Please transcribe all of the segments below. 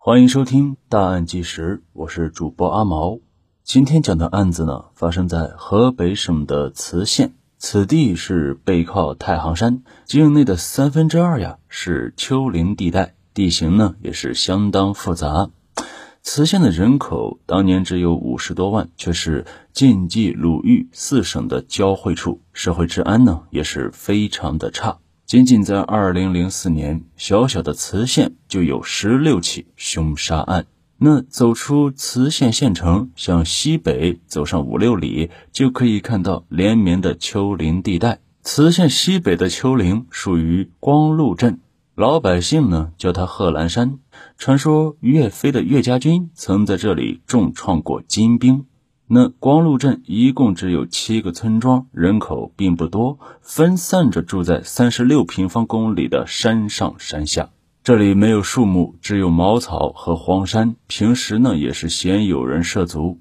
欢迎收听《大案纪实》，我是主播阿毛。今天讲的案子呢，发生在河北省的磁县，此地是背靠太行山，境内的三分之二呀是丘陵地带，地形呢也是相当复杂。磁县的人口当年只有五十多万，却是晋冀鲁豫四省的交汇处，社会治安呢也是非常的差。仅仅在二零零四年，小小的磁县就有十六起凶杀案。那走出磁县县城，向西北走上五六里，就可以看到连绵的丘陵地带。磁县西北的丘陵属于光禄镇，老百姓呢叫它贺兰山。传说岳飞的岳家军曾在这里重创过金兵。那光禄镇一共只有七个村庄，人口并不多，分散着住在三十六平方公里的山上山下。这里没有树木，只有茅草和荒山。平时呢，也是鲜有人涉足。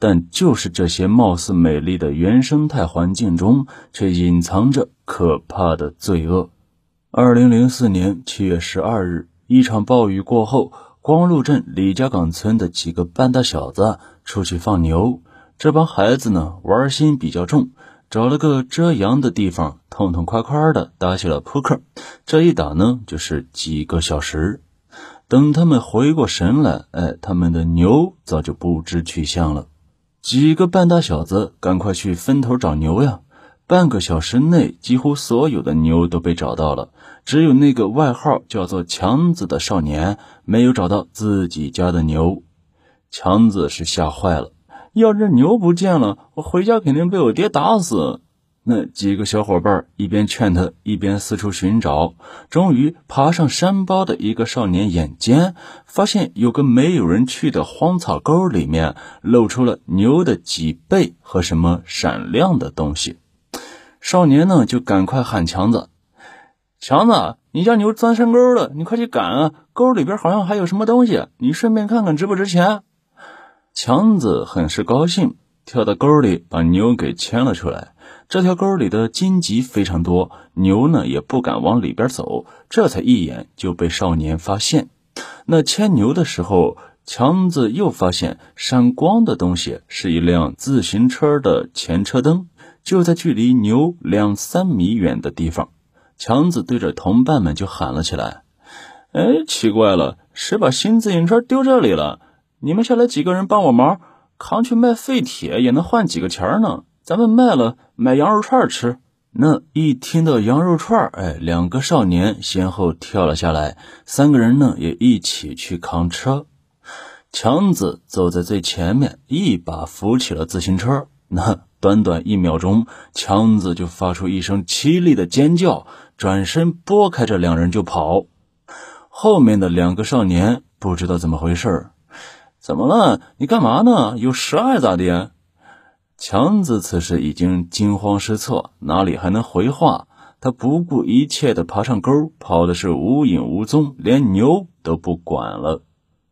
但就是这些貌似美丽的原生态环境中，却隐藏着可怕的罪恶。二零零四年七月十二日，一场暴雨过后，光禄镇李家岗村的几个半大小子出去放牛。这帮孩子呢，玩心比较重，找了个遮阳的地方，痛痛快快的打起了扑克。这一打呢，就是几个小时。等他们回过神来，哎，他们的牛早就不知去向了。几个半大小子赶快去分头找牛呀！半个小时内，几乎所有的牛都被找到了，只有那个外号叫做强子的少年没有找到自己家的牛。强子是吓坏了。要这牛不见了，我回家肯定被我爹打死。那几个小伙伴一边劝他，一边四处寻找。终于爬上山包的一个少年眼尖，发现有个没有人去的荒草沟里面露出了牛的脊背和什么闪亮的东西。少年呢就赶快喊强子：“强子，你家牛钻山沟了，你快去赶啊！沟里边好像还有什么东西，你顺便看看值不值钱。”强子很是高兴，跳到沟里把牛给牵了出来。这条沟里的荆棘非常多，牛呢也不敢往里边走，这才一眼就被少年发现。那牵牛的时候，强子又发现闪光的东西是一辆自行车的前车灯，就在距离牛两三米远的地方。强子对着同伴们就喊了起来：“哎，奇怪了，谁把新自行车丢这里了？”你们下来几个人帮我忙，扛去卖废铁也能换几个钱呢。咱们卖了买羊肉串吃。那一听到羊肉串，哎，两个少年先后跳了下来，三个人呢也一起去扛车。强子走在最前面，一把扶起了自行车。那短短一秒钟，强子就发出一声凄厉的尖叫，转身拨开这两人就跑。后面的两个少年不知道怎么回事。怎么了？你干嘛呢？有事爱咋的？强子此时已经惊慌失措，哪里还能回话？他不顾一切的爬上沟，跑的是无影无踪，连牛都不管了。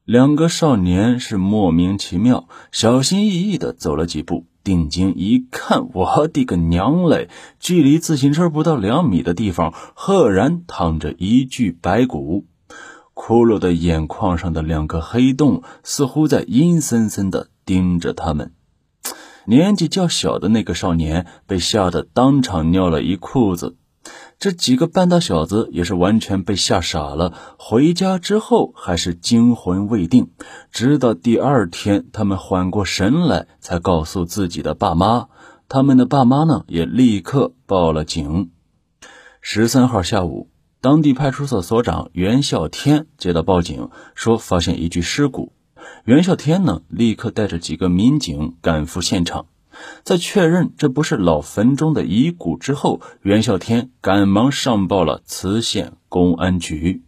两个少年是莫名其妙，小心翼翼的走了几步，定睛一看，我的个娘嘞！距离自行车不到两米的地方，赫然躺着一具白骨。骷髅的眼眶上的两个黑洞，似乎在阴森森的盯着他们。年纪较小的那个少年被吓得当场尿了一裤子，这几个半大小子也是完全被吓傻了。回家之后还是惊魂未定，直到第二天他们缓过神来，才告诉自己的爸妈。他们的爸妈呢，也立刻报了警。十三号下午。当地派出所所长袁孝天接到报警，说发现一具尸骨。袁孝天呢，立刻带着几个民警赶赴现场，在确认这不是老坟中的遗骨之后，袁孝天赶忙上报了磁县公安局。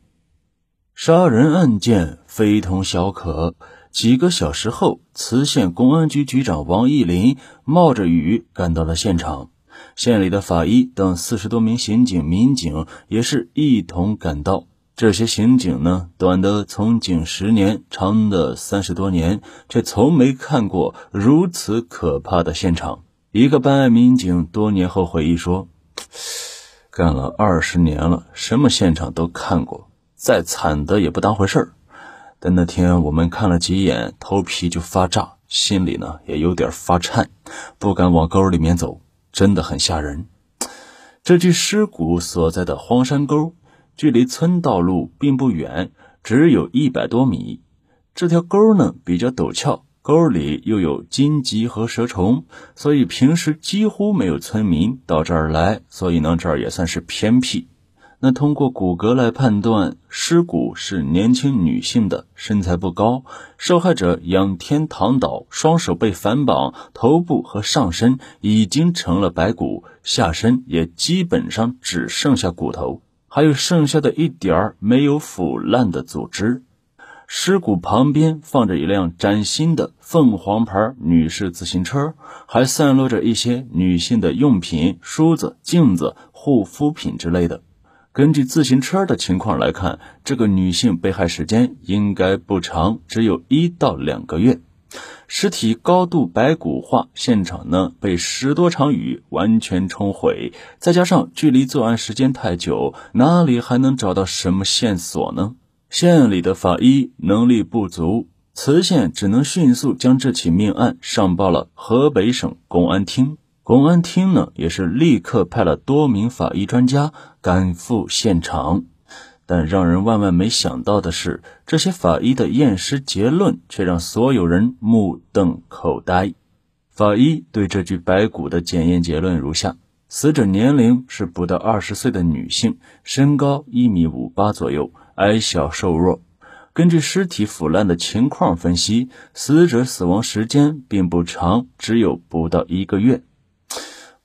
杀人案件非同小可，几个小时后，磁县公安局局长王义林冒着雨赶到了现场。县里的法医等四十多名刑警、民警也是一同赶到。这些刑警呢，短的从警十年，长的三十多年，却从没看过如此可怕的现场。一个办案民警多年后回忆说：“干了二十年了，什么现场都看过，再惨的也不当回事儿。但那天我们看了几眼，头皮就发炸，心里呢也有点发颤，不敢往沟里面走，真的很吓人。这具尸骨所在的荒山沟，距离村道路并不远，只有一百多米。这条沟呢比较陡峭，沟里又有荆棘和蛇虫，所以平时几乎没有村民到这儿来。所以呢，这儿也算是偏僻。那通过骨骼来判断，尸骨是年轻女性的，身材不高，受害者仰天躺倒，双手被反绑，头部和上身已经成了白骨，下身也基本上只剩下骨头，还有剩下的一点儿没有腐烂的组织。尸骨旁边放着一辆崭新的凤凰牌女士自行车，还散落着一些女性的用品、梳子、镜子、护肤品之类的。根据自行车的情况来看，这个女性被害时间应该不长，只有一到两个月。尸体高度白骨化，现场呢被十多场雨完全冲毁，再加上距离作案时间太久，哪里还能找到什么线索呢？县里的法医能力不足，磁县只能迅速将这起命案上报了河北省公安厅。公安厅呢，也是立刻派了多名法医专家赶赴现场，但让人万万没想到的是，这些法医的验尸结论却让所有人目瞪口呆。法医对这具白骨的检验结论如下：死者年龄是不到二十岁的女性，身高一米五八左右，矮小瘦弱。根据尸体腐烂的情况分析，死者死亡时间并不长，只有不到一个月。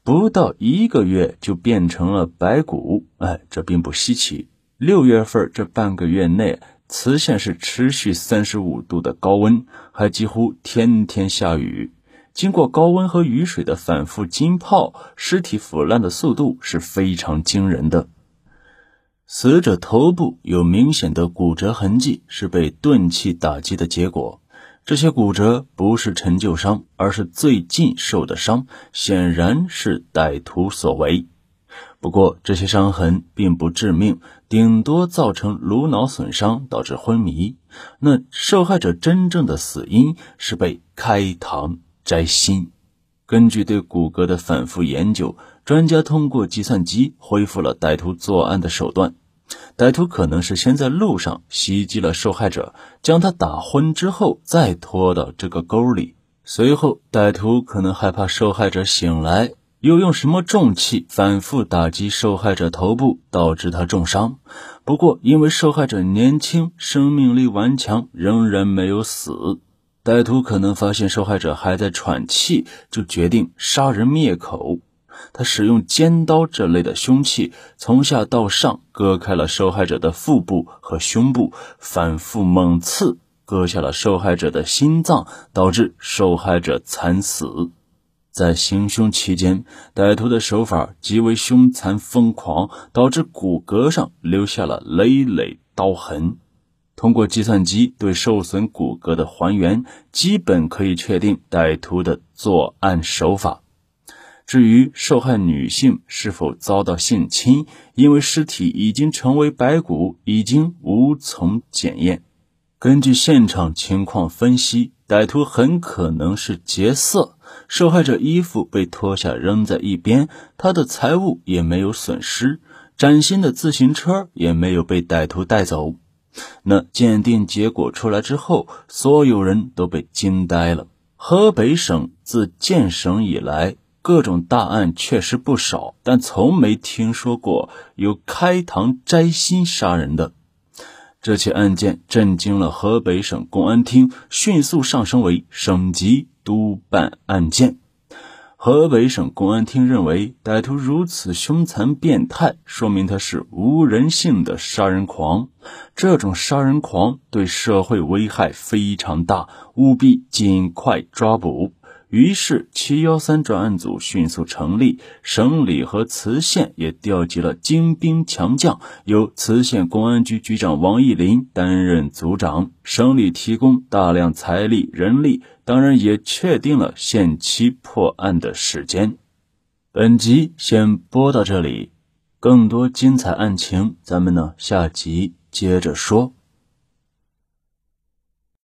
不到一个月就变成了白骨，哎，这并不稀奇。六月份这半个月内，磁县是持续三十五度的高温，还几乎天天下雨。经过高温和雨水的反复浸泡，尸体腐烂的速度是非常惊人的。死者头部有明显的骨折痕迹，是被钝器打击的结果。这些骨折不是陈旧伤，而是最近受的伤，显然是歹徒所为。不过，这些伤痕并不致命，顶多造成颅脑损伤，导致昏迷。那受害者真正的死因是被开膛摘心。根据对骨骼的反复研究，专家通过计算机恢复了歹徒作案的手段。歹徒可能是先在路上袭击了受害者，将他打昏之后，再拖到这个沟里。随后，歹徒可能害怕受害者醒来，又用什么重器反复打击受害者头部，导致他重伤。不过，因为受害者年轻，生命力顽强，仍然没有死。歹徒可能发现受害者还在喘气，就决定杀人灭口。他使用尖刀这类的凶器，从下到上割开了受害者的腹部和胸部，反复猛刺，割下了受害者的心脏，导致受害者惨死。在行凶期间，歹徒的手法极为凶残疯狂，导致骨骼上留下了累累刀痕。通过计算机对受损骨骼的还原，基本可以确定歹徒的作案手法。至于受害女性是否遭到性侵，因为尸体已经成为白骨，已经无从检验。根据现场情况分析，歹徒很可能是劫色。受害者衣服被脱下扔在一边，他的财物也没有损失，崭新的自行车也没有被歹徒带走。那鉴定结果出来之后，所有人都被惊呆了。河北省自建省以来。各种大案确实不少，但从没听说过有开膛摘心杀人的。这起案件震惊了河北省公安厅，迅速上升为省级督办案件。河北省公安厅认为，歹徒如此凶残变态，说明他是无人性的杀人狂。这种杀人狂对社会危害非常大，务必尽快抓捕。于是，七幺三专案组迅速成立，省里和磁县也调集了精兵强将，由磁县公安局局长王义林担任组长，省里提供大量财力人力，当然也确定了限期破案的时间。本集先播到这里，更多精彩案情，咱们呢下集接着说。